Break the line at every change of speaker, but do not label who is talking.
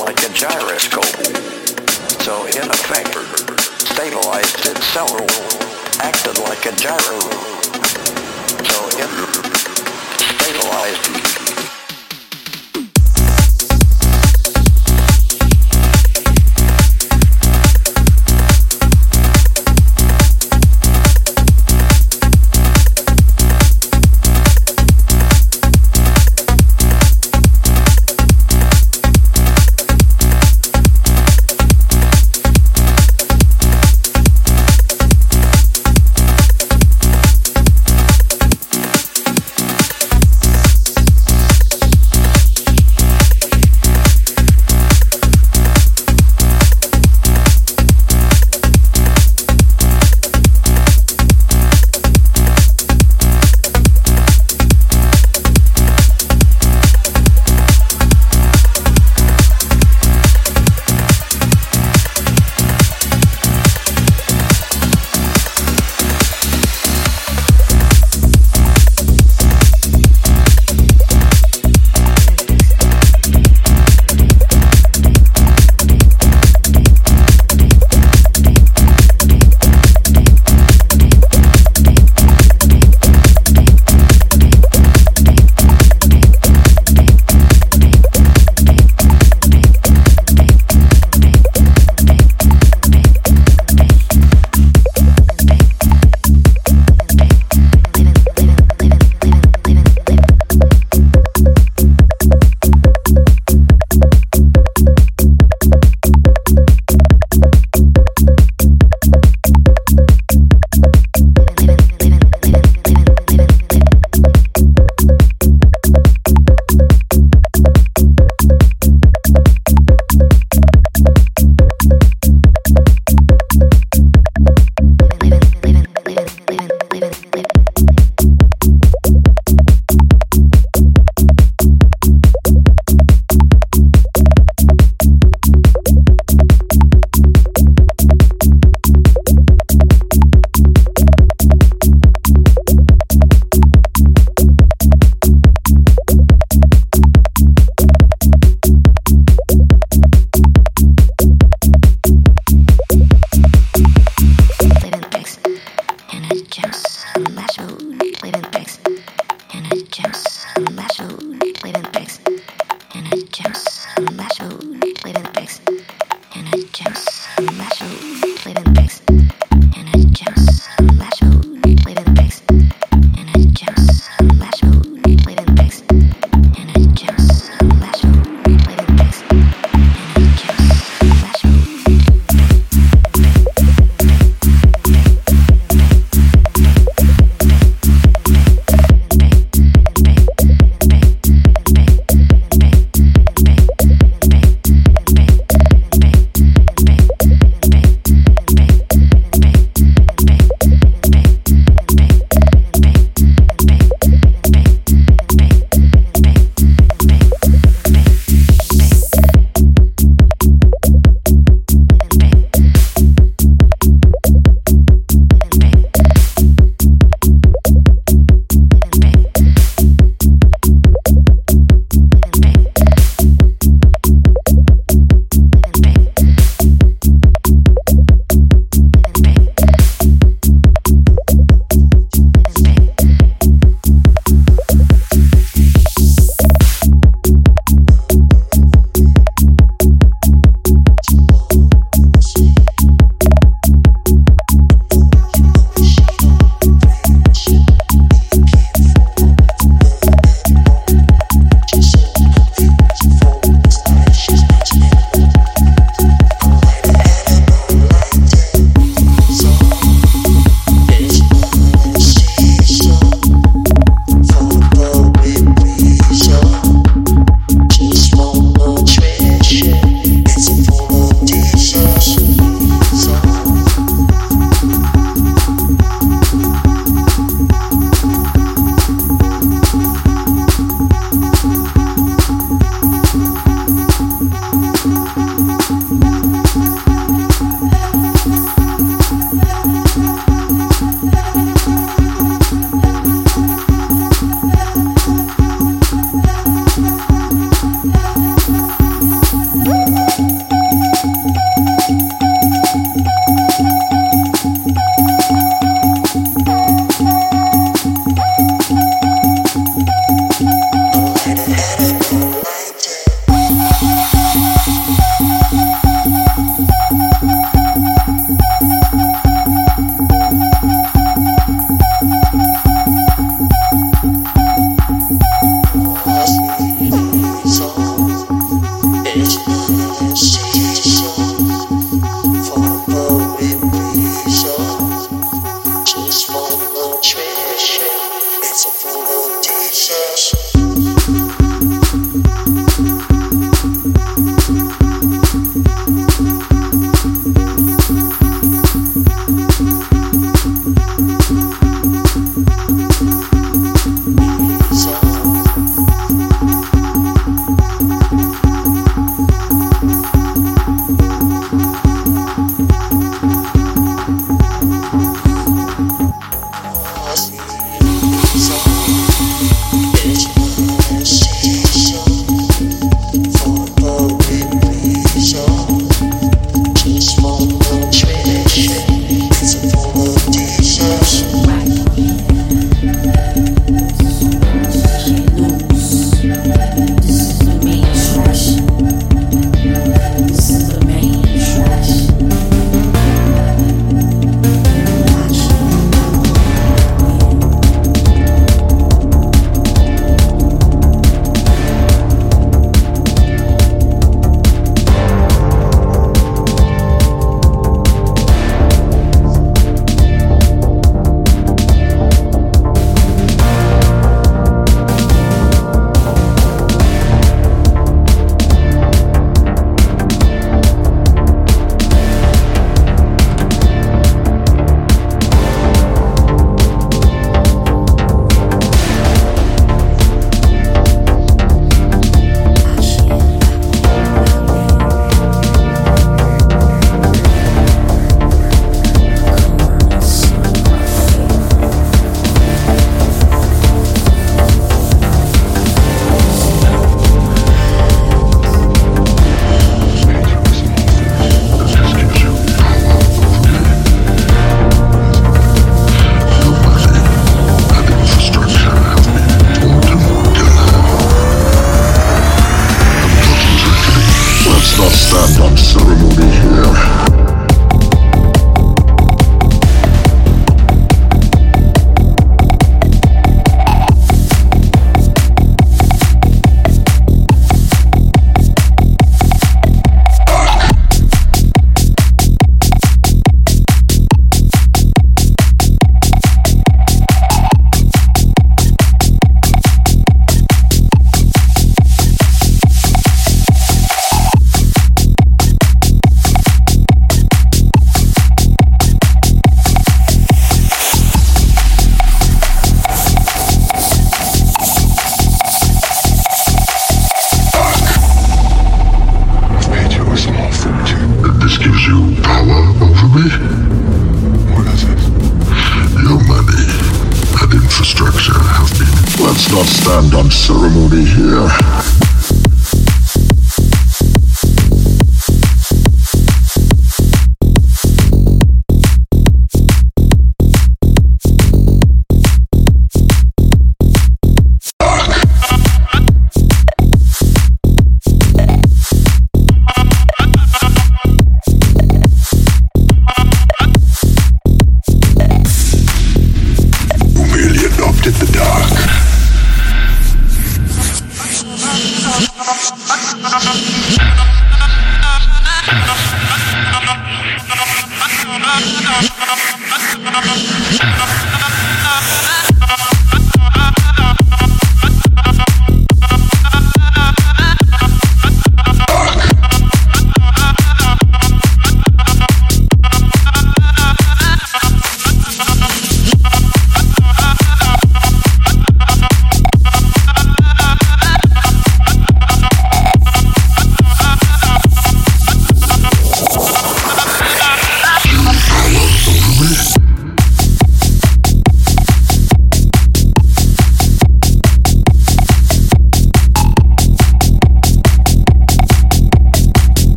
like a gyroscope. So in effect stabilized itself, acted like a gyro. So it stabilized